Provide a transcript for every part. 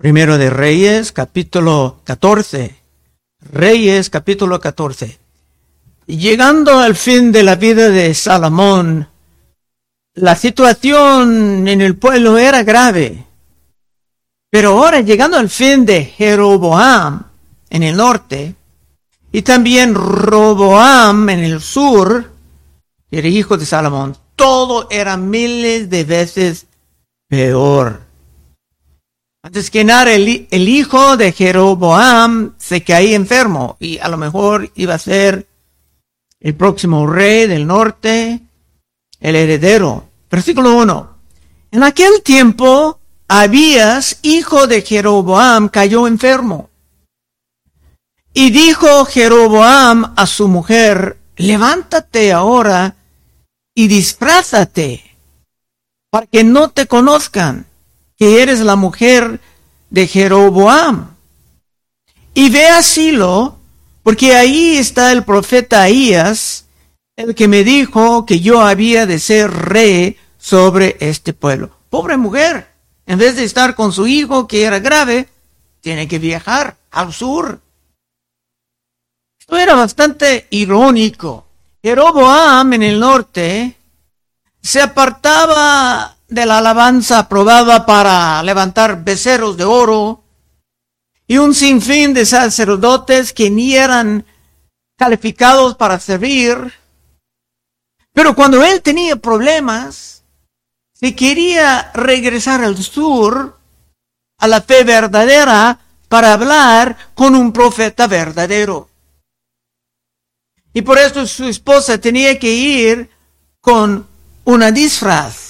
Primero de Reyes, capítulo 14. Reyes, capítulo 14. Llegando al fin de la vida de Salomón, la situación en el pueblo era grave. Pero ahora, llegando al fin de Jeroboam, en el norte, y también Roboam en el sur, era hijo de Salomón, todo era miles de veces peor. Antes que nada, el, hijo de Jeroboam se caía enfermo y a lo mejor iba a ser el próximo rey del norte, el heredero. Versículo 1. En aquel tiempo, Abías, hijo de Jeroboam, cayó enfermo. Y dijo Jeroboam a su mujer, levántate ahora y disfrázate para que no te conozcan que eres la mujer de Jeroboam. Y ve a Silo, porque ahí está el profeta Ahías, el que me dijo que yo había de ser rey sobre este pueblo. Pobre mujer, en vez de estar con su hijo que era grave, tiene que viajar al sur. Esto era bastante irónico. Jeroboam en el norte se apartaba de la alabanza aprobada para levantar becerros de oro y un sinfín de sacerdotes que ni eran calificados para servir. Pero cuando él tenía problemas, si quería regresar al sur, a la fe verdadera, para hablar con un profeta verdadero. Y por eso su esposa tenía que ir con una disfraz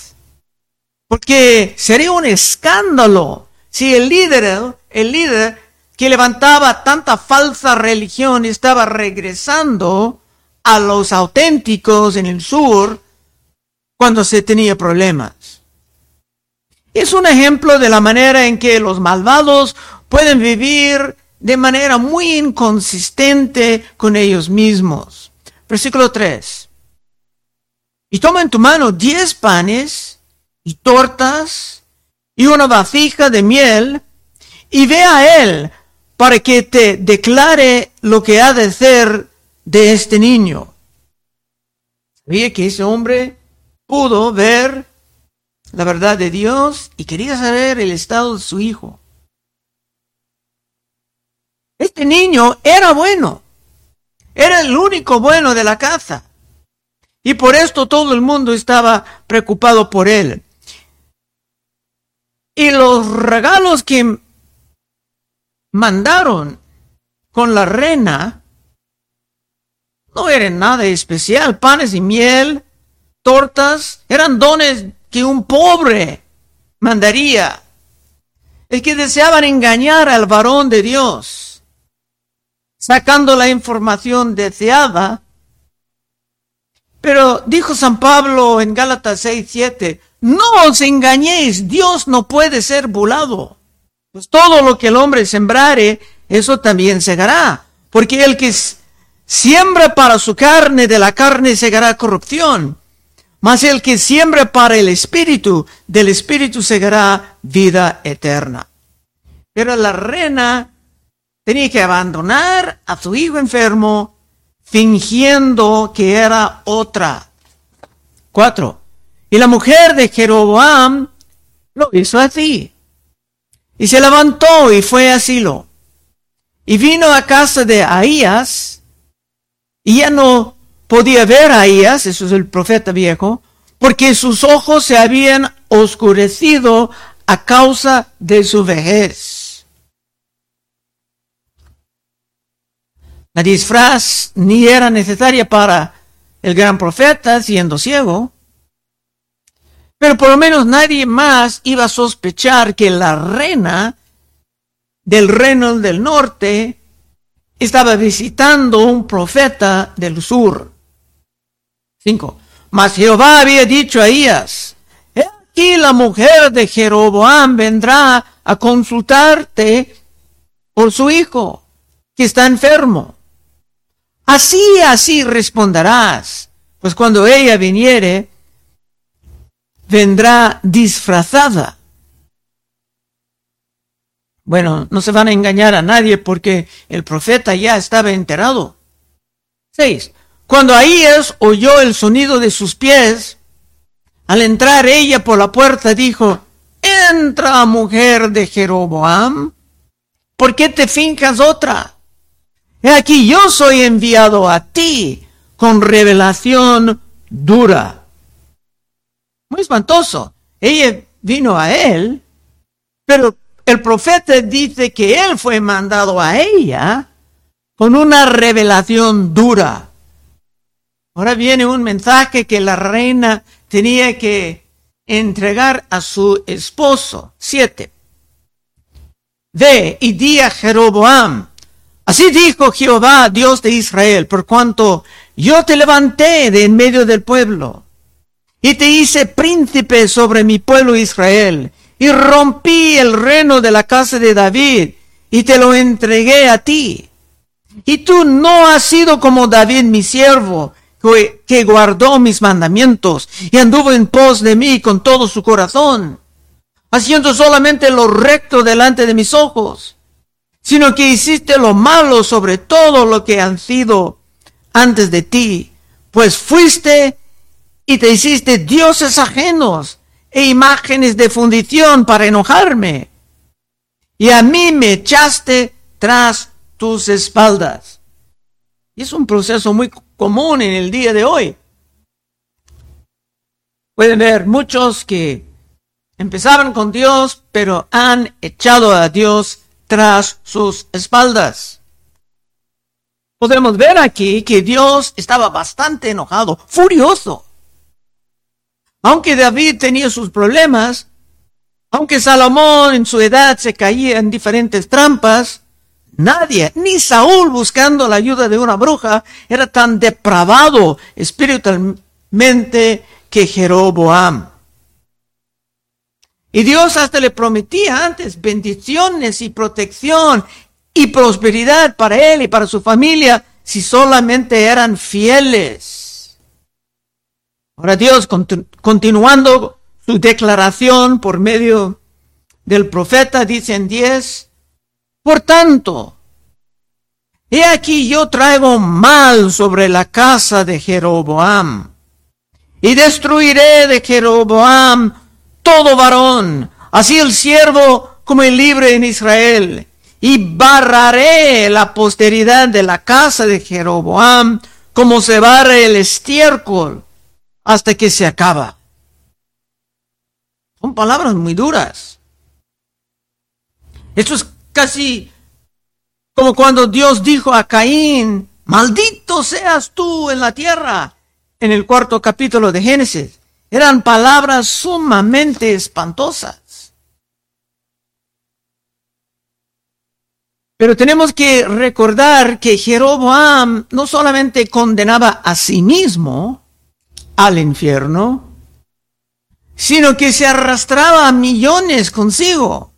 porque sería un escándalo si el líder, el líder que levantaba tanta falsa religión estaba regresando a los auténticos en el sur cuando se tenía problemas. Es un ejemplo de la manera en que los malvados pueden vivir de manera muy inconsistente con ellos mismos. Versículo 3. Y toma en tu mano diez panes y tortas y una vasija de miel y ve a él para que te declare lo que ha de ser de este niño. Sabía que ese hombre pudo ver la verdad de Dios y quería saber el estado de su hijo. Este niño era bueno. Era el único bueno de la casa. Y por esto todo el mundo estaba preocupado por él. Y los regalos que mandaron con la reina no eran nada especial, panes y miel, tortas, eran dones que un pobre mandaría. Es que deseaban engañar al varón de Dios, sacando la información deseada. Pero dijo San Pablo en Gálatas 6, 7, no os engañéis, Dios no puede ser burlado. Pues todo lo que el hombre sembrare, eso también segará. Porque el que siembra para su carne, de la carne segará corrupción. Mas el que siembra para el espíritu, del espíritu segará vida eterna. Pero la reina tenía que abandonar a su hijo enfermo, fingiendo que era otra. Cuatro. Y la mujer de Jeroboam lo hizo así. Y se levantó y fue a Silo. Y vino a casa de Ahías. Y ya no podía ver a Ahías, eso es el profeta viejo, porque sus ojos se habían oscurecido a causa de su vejez. La disfraz ni era necesaria para el gran profeta siendo ciego. Pero por lo menos nadie más iba a sospechar que la reina del reino del norte estaba visitando un profeta del sur. 5. Mas Jehová había dicho a Elías, aquí la mujer de Jeroboam vendrá a consultarte por su hijo, que está enfermo. Así, así responderás, pues cuando ella viniere, vendrá disfrazada. Bueno, no se van a engañar a nadie porque el profeta ya estaba enterado. 6. Cuando Ahías oyó el sonido de sus pies, al entrar ella por la puerta dijo, entra mujer de Jeroboam, ¿por qué te fincas otra? He aquí yo soy enviado a ti con revelación dura. Muy espantoso. Ella vino a él, pero el profeta dice que él fue mandado a ella con una revelación dura. Ahora viene un mensaje que la reina tenía que entregar a su esposo. Siete. Ve y di a Jeroboam. Así dijo Jehová, Dios de Israel, por cuanto yo te levanté de en medio del pueblo y te hice príncipe sobre mi pueblo Israel y rompí el reino de la casa de David y te lo entregué a ti. Y tú no has sido como David mi siervo, que guardó mis mandamientos y anduvo en pos de mí con todo su corazón, haciendo solamente lo recto delante de mis ojos, sino que hiciste lo malo sobre todo lo que han sido antes de ti, pues fuiste y te hiciste dioses ajenos e imágenes de fundición para enojarme. Y a mí me echaste tras tus espaldas. Y es un proceso muy común en el día de hoy. Pueden ver muchos que empezaban con Dios, pero han echado a Dios tras sus espaldas. Podemos ver aquí que Dios estaba bastante enojado, furioso. Aunque David tenía sus problemas, aunque Salomón en su edad se caía en diferentes trampas, Nadie, ni Saúl buscando la ayuda de una bruja, era tan depravado espiritualmente que Jeroboam. Y Dios hasta le prometía antes bendiciones y protección y prosperidad para él y para su familia si solamente eran fieles. Ahora Dios, continuando su declaración por medio del profeta, dice en 10, por tanto, he aquí yo traigo mal sobre la casa de Jeroboam, y destruiré de Jeroboam todo varón, así el siervo como el libre en Israel, y barraré la posteridad de la casa de Jeroboam como se barre el estiércol hasta que se acaba. Son palabras muy duras. Esto es casi como cuando Dios dijo a Caín, maldito seas tú en la tierra, en el cuarto capítulo de Génesis. Eran palabras sumamente espantosas. Pero tenemos que recordar que Jeroboam no solamente condenaba a sí mismo al infierno, sino que se arrastraba a millones consigo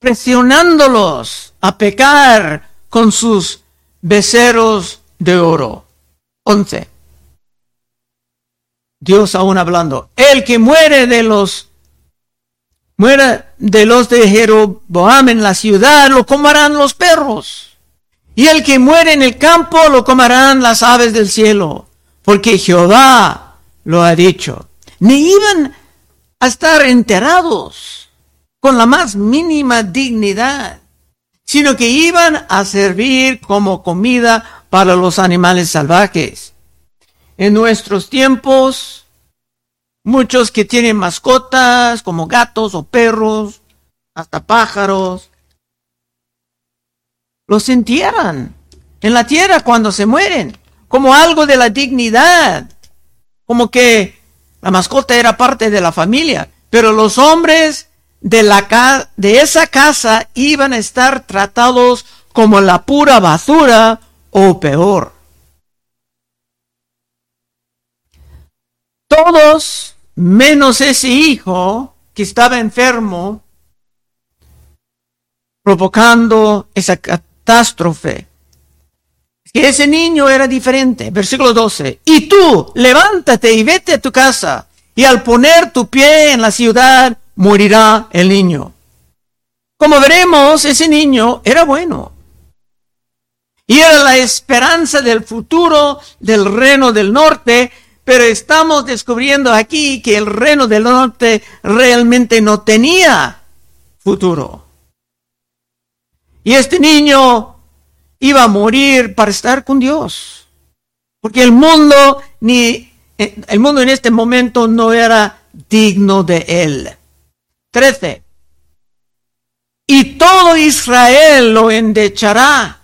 presionándolos a pecar con sus beceros de oro. 11. Dios aún hablando, el que muere de los muere de los de Jeroboam en la ciudad, lo comerán los perros. Y el que muere en el campo, lo comerán las aves del cielo. Porque Jehová lo ha dicho. Ni iban a estar enterados con la más mínima dignidad, sino que iban a servir como comida para los animales salvajes. En nuestros tiempos, muchos que tienen mascotas como gatos o perros, hasta pájaros, los entierran en la tierra cuando se mueren, como algo de la dignidad, como que la mascota era parte de la familia, pero los hombres de, la, de esa casa iban a estar tratados como la pura basura o peor. Todos, menos ese hijo que estaba enfermo, provocando esa catástrofe. Que ese niño era diferente. Versículo 12. Y tú, levántate y vete a tu casa. Y al poner tu pie en la ciudad, morirá el niño. Como veremos, ese niño era bueno. Y era la esperanza del futuro del reino del norte, pero estamos descubriendo aquí que el reino del norte realmente no tenía futuro. Y este niño iba a morir para estar con Dios. Porque el mundo ni el mundo en este momento no era digno de él. 13 y todo Israel lo endechará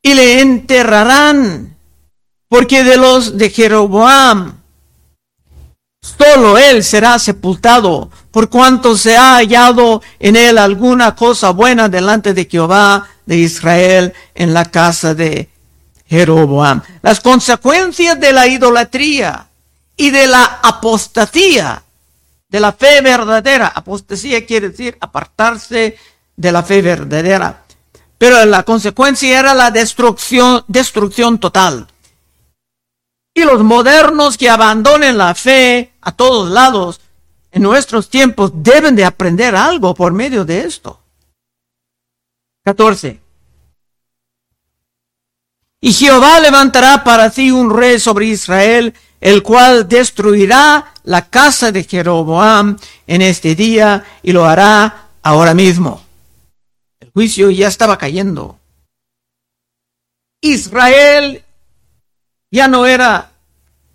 y le enterrarán, porque de los de Jeroboam solo él será sepultado, por cuanto se ha hallado en él alguna cosa buena delante de Jehová de Israel en la casa de Jeroboam. Las consecuencias de la idolatría y de la apostasía de la fe verdadera. Apostasía quiere decir apartarse de la fe verdadera. Pero la consecuencia era la destrucción, destrucción total. Y los modernos que abandonen la fe a todos lados en nuestros tiempos deben de aprender algo por medio de esto. 14. Y Jehová levantará para ti un rey sobre Israel el cual destruirá la casa de Jeroboam en este día y lo hará ahora mismo. El juicio ya estaba cayendo. Israel ya no era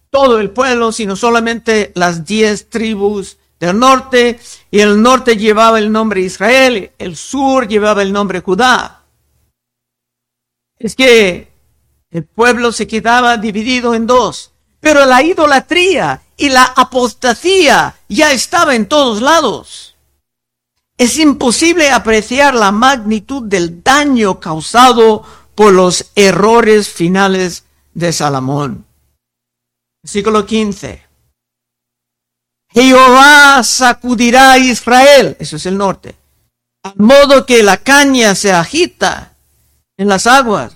todo el pueblo, sino solamente las diez tribus del norte, y el norte llevaba el nombre Israel, el sur llevaba el nombre Judá. Es que el pueblo se quedaba dividido en dos. Pero la idolatría y la apostasía ya estaba en todos lados. Es imposible apreciar la magnitud del daño causado por los errores finales de Salomón. Versículo 15. Jehová sacudirá a Israel, eso es el norte, al modo que la caña se agita en las aguas,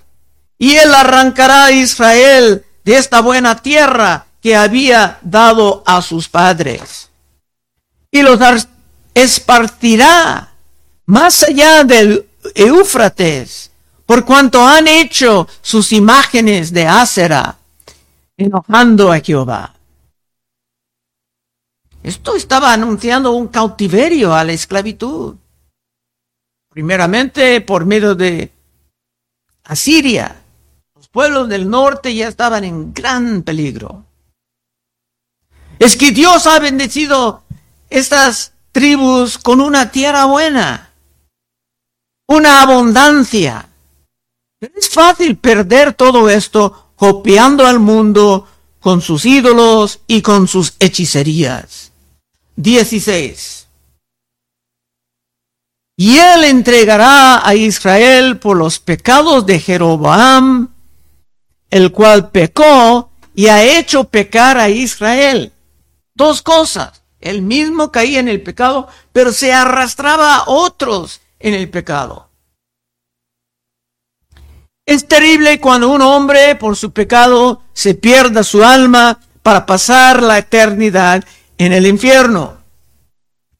y él arrancará a Israel de esta buena tierra que había dado a sus padres. Y los esparcirá más allá del Éufrates, por cuanto han hecho sus imágenes de Ácera, enojando a Jehová. Esto estaba anunciando un cautiverio a la esclavitud. Primeramente por medio de Asiria, pueblos del norte ya estaban en gran peligro. Es que Dios ha bendecido estas tribus con una tierra buena, una abundancia. es fácil perder todo esto copiando al mundo con sus ídolos y con sus hechicerías. 16. Y él entregará a Israel por los pecados de Jeroboam, el cual pecó y ha hecho pecar a Israel. Dos cosas. Él mismo caía en el pecado, pero se arrastraba a otros en el pecado. Es terrible cuando un hombre por su pecado se pierda su alma para pasar la eternidad en el infierno.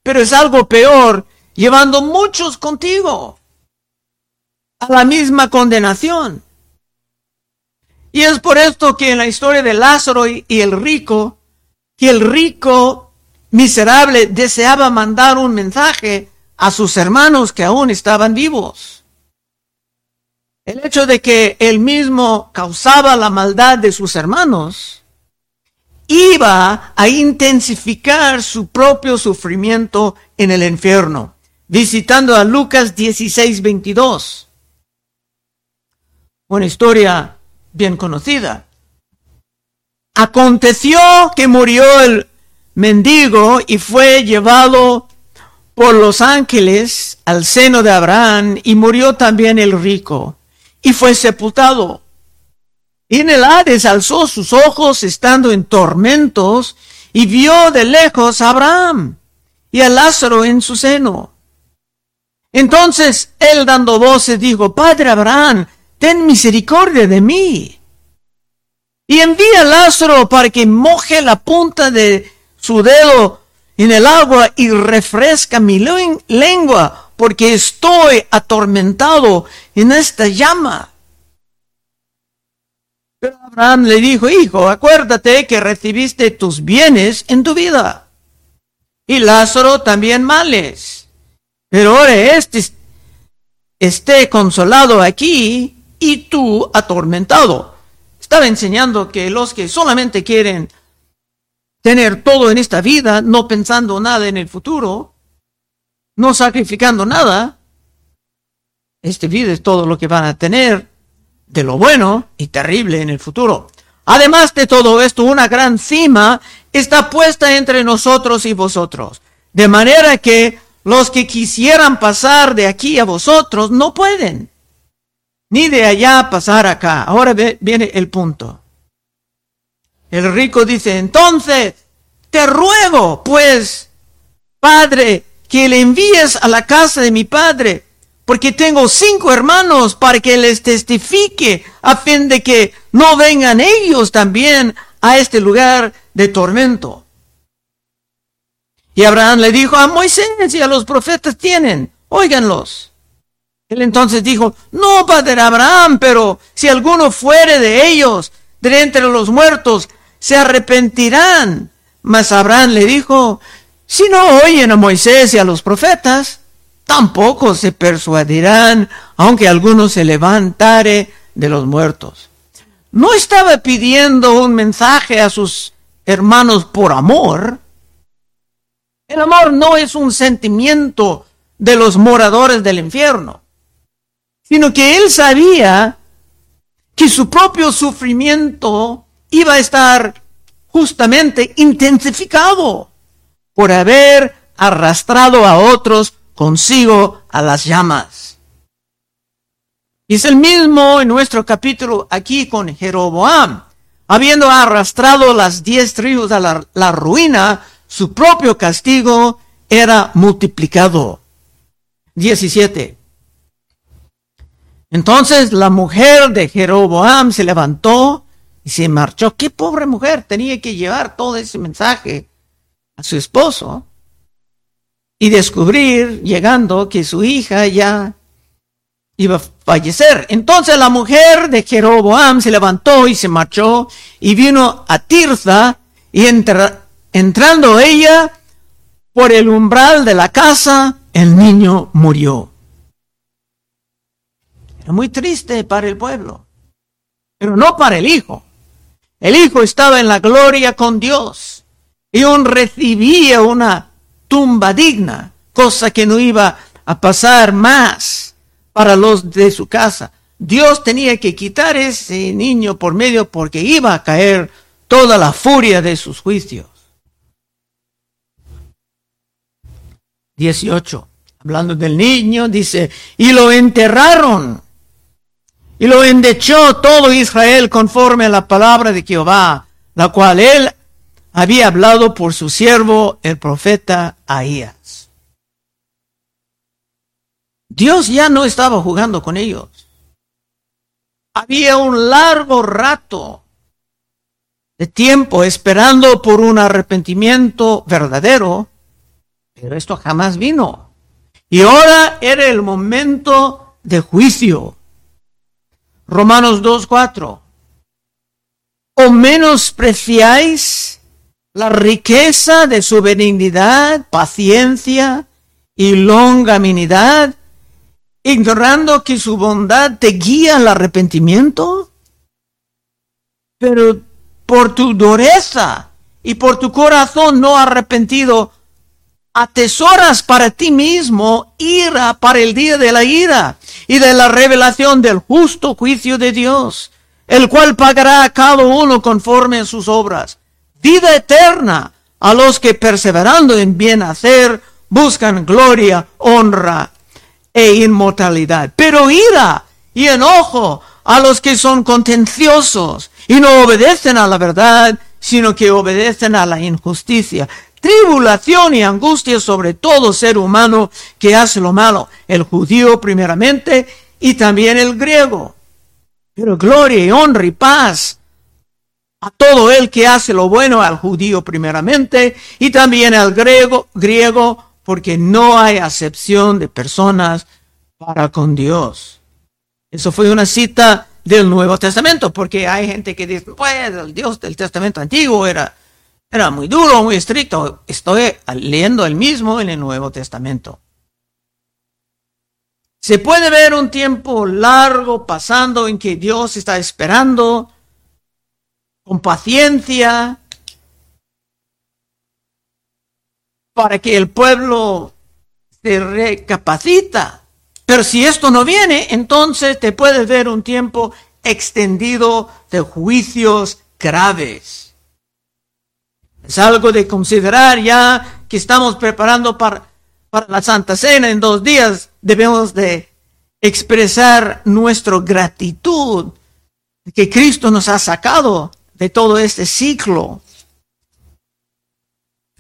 Pero es algo peor llevando muchos contigo a la misma condenación. Y es por esto que en la historia de Lázaro y, el rico, que el rico miserable deseaba mandar un mensaje a sus hermanos que aún estaban vivos. El hecho de que él mismo causaba la maldad de sus hermanos iba a intensificar su propio sufrimiento en el infierno. Visitando a Lucas 16, 22. Una historia bien conocida. Aconteció que murió el mendigo y fue llevado por los ángeles al seno de Abraham y murió también el rico y fue sepultado. Y en el Hades alzó sus ojos estando en tormentos y vio de lejos a Abraham y a Lázaro en su seno. Entonces él dando voces dijo, Padre Abraham, ten misericordia de mí. Y envía a Lázaro para que moje la punta de su dedo en el agua y refresca mi lengua, porque estoy atormentado en esta llama. Pero Abraham le dijo, hijo, acuérdate que recibiste tus bienes en tu vida. Y Lázaro también males. Pero ahora este esté consolado aquí y tú atormentado. Estaba enseñando que los que solamente quieren tener todo en esta vida, no pensando nada en el futuro, no sacrificando nada, este vida es todo lo que van a tener de lo bueno y terrible en el futuro. Además de todo esto, una gran cima está puesta entre nosotros y vosotros, de manera que los que quisieran pasar de aquí a vosotros no pueden, ni de allá pasar acá. Ahora viene el punto. El rico dice, entonces, te ruego, pues, Padre, que le envíes a la casa de mi Padre, porque tengo cinco hermanos para que les testifique, a fin de que no vengan ellos también a este lugar de tormento. Y Abraham le dijo a Moisés y a los profetas tienen, óiganlos. Él entonces dijo, no, padre Abraham, pero si alguno fuere de ellos, de entre los muertos, se arrepentirán. Mas Abraham le dijo, si no oyen a Moisés y a los profetas, tampoco se persuadirán, aunque alguno se levantare de los muertos. No estaba pidiendo un mensaje a sus hermanos por amor, el amor no es un sentimiento de los moradores del infierno, sino que él sabía que su propio sufrimiento iba a estar justamente intensificado por haber arrastrado a otros consigo a las llamas. Y es el mismo en nuestro capítulo aquí con Jeroboam, habiendo arrastrado las diez tribus a la, la ruina, su propio castigo era multiplicado. 17. Entonces la mujer de Jeroboam se levantó y se marchó. Qué pobre mujer tenía que llevar todo ese mensaje a su esposo y descubrir, llegando, que su hija ya iba a fallecer. Entonces la mujer de Jeroboam se levantó y se marchó y vino a Tirza y entra, Entrando ella por el umbral de la casa, el niño murió. Era muy triste para el pueblo, pero no para el hijo. El hijo estaba en la gloria con Dios y aún recibía una tumba digna, cosa que no iba a pasar más para los de su casa. Dios tenía que quitar ese niño por medio porque iba a caer toda la furia de sus juicios. 18. Hablando del niño, dice, y lo enterraron. Y lo endechó todo Israel conforme a la palabra de Jehová, la cual él había hablado por su siervo, el profeta Ahías. Dios ya no estaba jugando con ellos. Había un largo rato de tiempo esperando por un arrepentimiento verdadero pero esto jamás vino. Y ahora era el momento de juicio. Romanos 2.4. ¿O menospreciáis la riqueza de su benignidad, paciencia y longanimidad, ignorando que su bondad te guía al arrepentimiento? Pero por tu dureza y por tu corazón no arrepentido, atesoras para ti mismo ira para el día de la ira y de la revelación del justo juicio de Dios, el cual pagará a cada uno conforme a sus obras. Vida eterna a los que perseverando en bien hacer buscan gloria, honra e inmortalidad. Pero ira y enojo a los que son contenciosos y no obedecen a la verdad, sino que obedecen a la injusticia tribulación y angustia sobre todo ser humano que hace lo malo, el judío primeramente y también el griego. Pero gloria y honra y paz a todo el que hace lo bueno, al judío primeramente y también al griego, griego porque no hay acepción de personas para con Dios. Eso fue una cita del Nuevo Testamento, porque hay gente que dice, pues el Dios del Testamento antiguo era, era muy duro, muy estricto. Estoy leyendo el mismo en el Nuevo Testamento. Se puede ver un tiempo largo pasando en que Dios está esperando con paciencia para que el pueblo se recapacita. Pero si esto no viene, entonces te puedes ver un tiempo extendido de juicios graves. Es algo de considerar ya que estamos preparando para, la Santa Cena en dos días. Debemos de expresar nuestra gratitud que Cristo nos ha sacado de todo este ciclo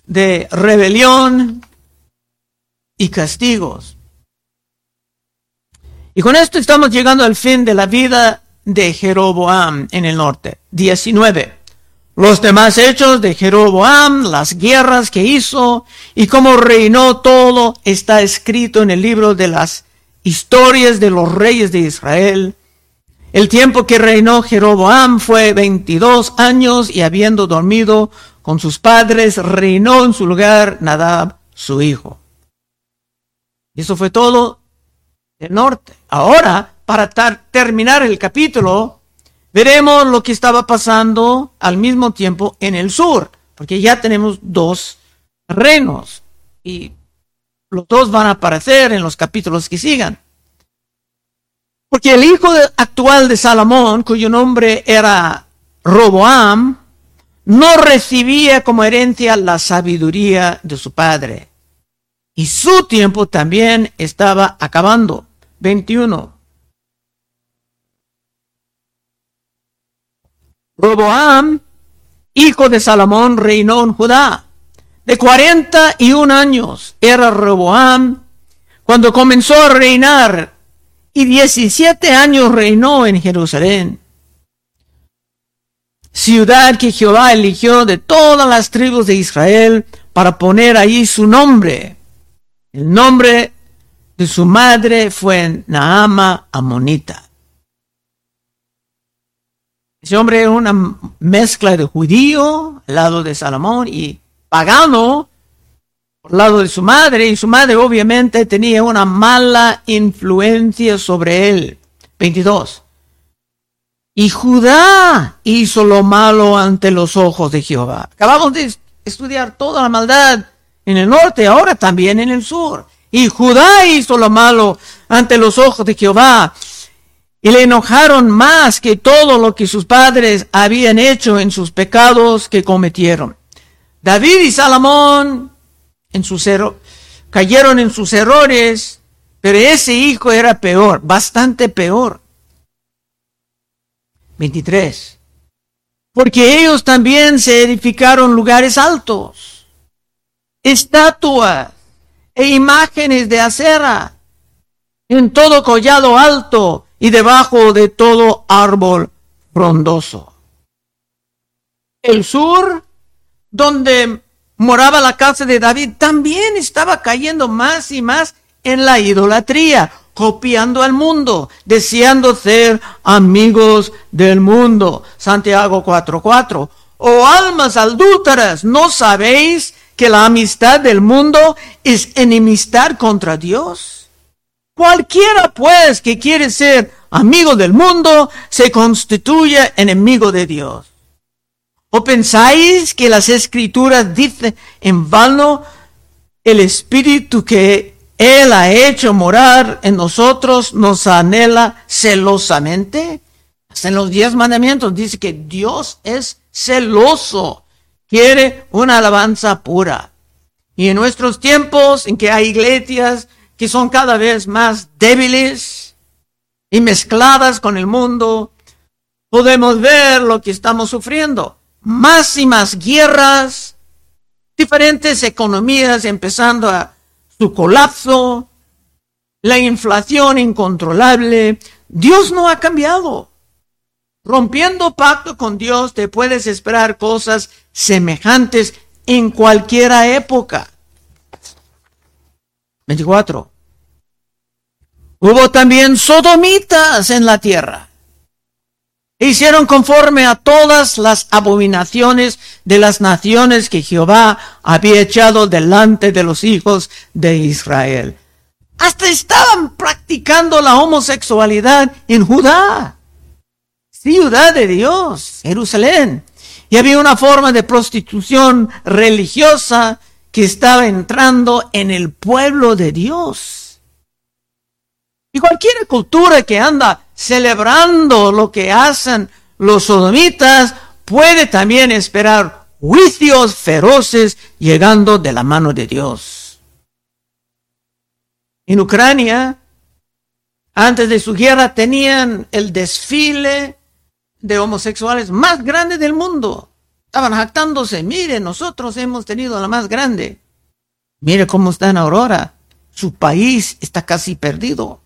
de rebelión y castigos. Y con esto estamos llegando al fin de la vida de Jeroboam en el norte. 19. Los demás hechos de Jeroboam, las guerras que hizo y cómo reinó todo está escrito en el libro de las historias de los reyes de Israel. El tiempo que reinó Jeroboam fue 22 años y habiendo dormido con sus padres, reinó en su lugar Nadab, su hijo. Y eso fue todo del norte. Ahora, para terminar el capítulo, veremos lo que estaba pasando al mismo tiempo en el sur, porque ya tenemos dos reinos y los dos van a aparecer en los capítulos que sigan. Porque el hijo actual de Salomón, cuyo nombre era Roboam, no recibía como herencia la sabiduría de su padre. Y su tiempo también estaba acabando. 21. Roboam, hijo de Salomón, reinó en Judá. De cuarenta y un años era Roboam cuando comenzó a reinar y diecisiete años reinó en Jerusalén ciudad que Jehová eligió de todas las tribus de Israel para poner allí su nombre. El nombre de su madre fue Naama Amonita. Ese hombre era una mezcla de judío al lado de Salomón y pagano por lado de su madre y su madre obviamente tenía una mala influencia sobre él. 22. Y Judá hizo lo malo ante los ojos de Jehová. Acabamos de estudiar toda la maldad en el norte, ahora también en el sur. Y Judá hizo lo malo ante los ojos de Jehová. Y le enojaron más que todo lo que sus padres habían hecho en sus pecados que cometieron. David y Salomón en sus cayeron en sus errores, pero ese hijo era peor, bastante peor. 23. Porque ellos también se edificaron lugares altos, estatuas e imágenes de acera en todo collado alto y debajo de todo árbol frondoso. El sur, donde moraba la casa de David, también estaba cayendo más y más en la idolatría copiando al mundo, deseando ser amigos del mundo. Santiago 4:4. Oh almas adúlteras, ¿no sabéis que la amistad del mundo es enemistad contra Dios? Cualquiera pues que quiere ser amigo del mundo se constituye enemigo de Dios. ¿O pensáis que las escrituras dicen en vano el espíritu que él ha hecho morar en nosotros, nos anhela celosamente. en los diez mandamientos dice que Dios es celoso, quiere una alabanza pura. Y en nuestros tiempos en que hay iglesias que son cada vez más débiles y mezcladas con el mundo, podemos ver lo que estamos sufriendo. Más y más guerras, diferentes economías empezando a su colapso, la inflación incontrolable. Dios no ha cambiado. Rompiendo pacto con Dios te puedes esperar cosas semejantes en cualquier época. 24. Hubo también sodomitas en la tierra. Hicieron conforme a todas las abominaciones de las naciones que Jehová había echado delante de los hijos de Israel. Hasta estaban practicando la homosexualidad en Judá, ciudad de Dios, Jerusalén. Y había una forma de prostitución religiosa que estaba entrando en el pueblo de Dios. Y cualquier cultura que anda celebrando lo que hacen los sodomitas puede también esperar juicios feroces llegando de la mano de Dios. En Ucrania, antes de su guerra, tenían el desfile de homosexuales más grande del mundo. Estaban jactándose, mire, nosotros hemos tenido la más grande. Mire cómo está en Aurora. Su país está casi perdido.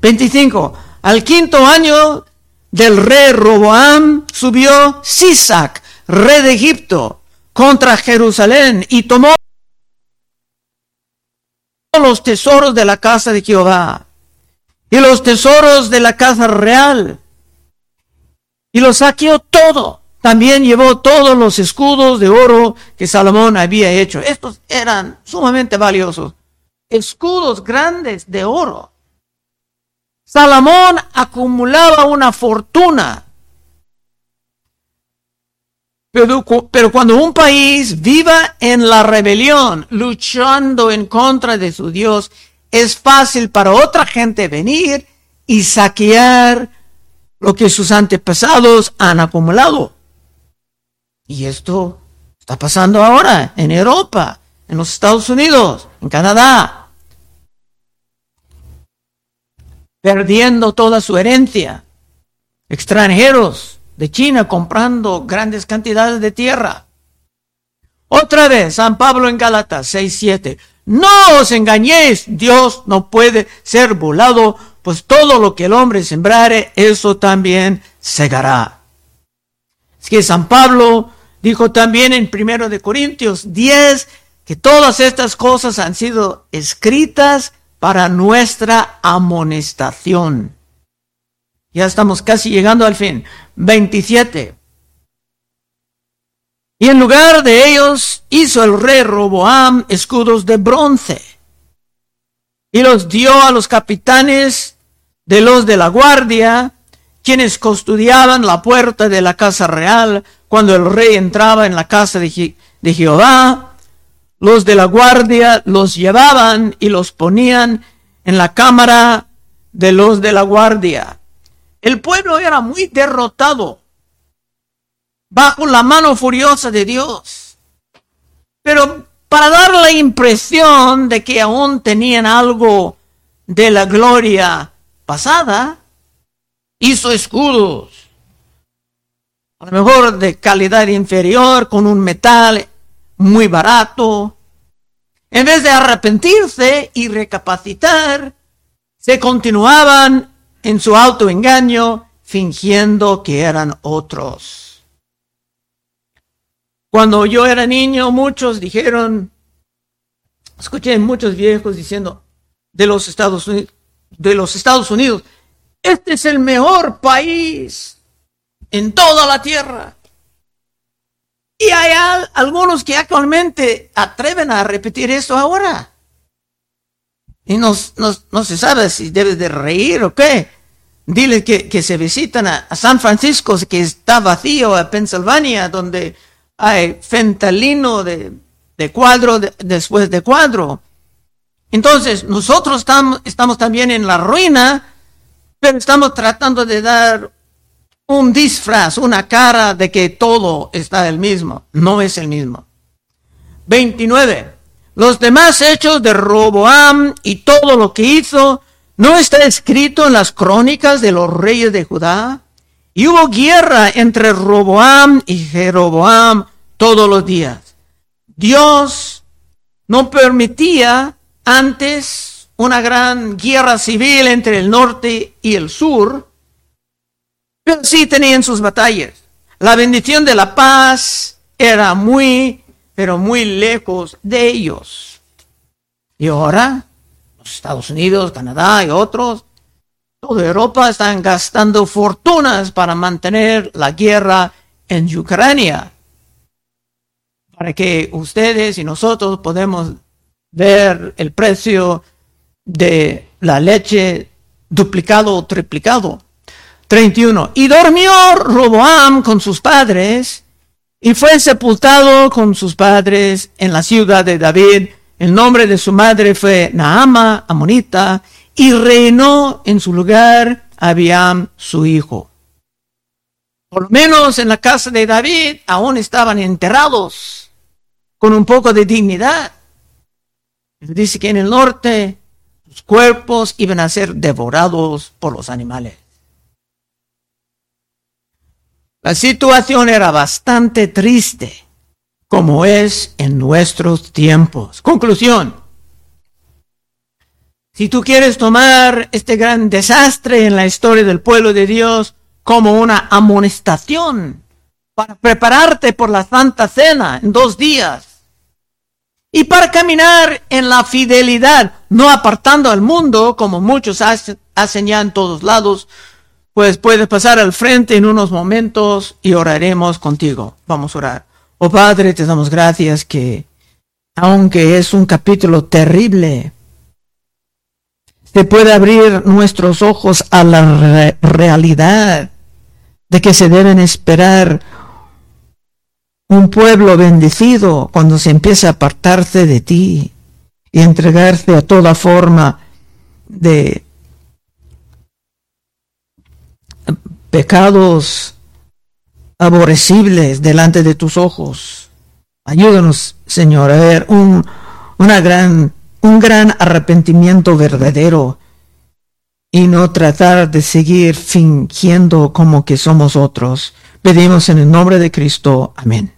25. Al quinto año del rey Roboam subió Sisac, rey de Egipto, contra Jerusalén y tomó los tesoros de la casa de Jehová y los tesoros de la casa real y los saqueó todo también llevó todos los escudos de oro que Salomón había hecho. Estos eran sumamente valiosos. Escudos grandes de oro. Salomón acumulaba una fortuna. Pero, pero, cuando un país viva en la rebelión, luchando en contra de su Dios, es fácil para otra gente venir y saquear lo que sus antepasados han acumulado. Y esto está pasando ahora en Europa, en los Estados Unidos, en Canadá. Perdiendo toda su herencia. Extranjeros de China comprando grandes cantidades de tierra. Otra vez, San Pablo en Gálatas 6:7. No os engañéis, Dios no puede ser volado, pues todo lo que el hombre sembrare, eso también segará. Es que San Pablo Dijo también en primero de Corintios 10 que todas estas cosas han sido escritas para nuestra amonestación. Ya estamos casi llegando al fin. 27. Y en lugar de ellos hizo el rey Roboam escudos de bronce y los dio a los capitanes de los de la guardia, quienes custodiaban la puerta de la casa real cuando el rey entraba en la casa de, Jehová, los de la guardia los llevaban y los ponían en la cámara de los de la guardia. El pueblo era muy derrotado bajo la mano furiosa de Dios. Pero para dar la impresión de que aún tenían algo de la gloria pasada, hizo escudos a lo mejor de calidad inferior, con un metal muy barato. En vez de arrepentirse y recapacitar, se continuaban en su autoengaño fingiendo que eran otros. Cuando yo era niño, muchos dijeron, escuché muchos viejos diciendo de los Estados Unidos, de los Estados Unidos, este es el mejor país en toda la tierra. Y hay algunos que actualmente atreven a repetir esto ahora. Y no, se sabe si debes de reír o qué. Dile que, se visitan a, San Francisco, que está vacío, a Pensilvania, donde hay fentalino de, cuadro después de cuadro. Entonces, nosotros estamos también en la ruina, pero estamos tratando de dar un disfraz, una cara de que todo está el mismo. No es el mismo. 29. Los demás hechos de Roboam y todo lo que hizo no está escrito en las crónicas de los reyes de Judá. Y hubo guerra entre Roboam y Jeroboam todos los días. Dios no permitía antes una gran guerra civil entre el norte y el sur, pero sí tenían sus batallas. La bendición de la paz era muy, pero muy lejos de ellos. Y ahora, los Estados Unidos, Canadá y otros, toda Europa están gastando fortunas para mantener la guerra en Ucrania. Para que ustedes y nosotros podemos ver el precio de la leche duplicado o triplicado. 31. Y durmió Roboam con sus padres y fue sepultado con sus padres en la ciudad de David. El nombre de su madre fue Naama, Amonita, y reinó en su lugar Abiam, su hijo. Por lo menos en la casa de David aún estaban enterrados con un poco de dignidad. Dice que en el norte los cuerpos iban a ser devorados por los animales. La situación era bastante triste, como es en nuestros tiempos. Conclusión. Si tú quieres tomar este gran desastre en la historia del pueblo de Dios como una amonestación para prepararte por la Santa Cena en dos días y para caminar en la fidelidad, no apartando al mundo como muchos hacen ya en todos lados, pues puedes pasar al frente en unos momentos y oraremos contigo. Vamos a orar. Oh Padre, te damos gracias que, aunque es un capítulo terrible, se puede abrir nuestros ojos a la realidad de que se deben esperar un pueblo bendecido cuando se empieza a apartarse de ti y entregarse a toda forma de pecados aborrecibles delante de tus ojos. Ayúdanos, Señor, a ver un, gran, un gran arrepentimiento verdadero y no tratar de seguir fingiendo como que somos otros. Pedimos en el nombre de Cristo. Amén.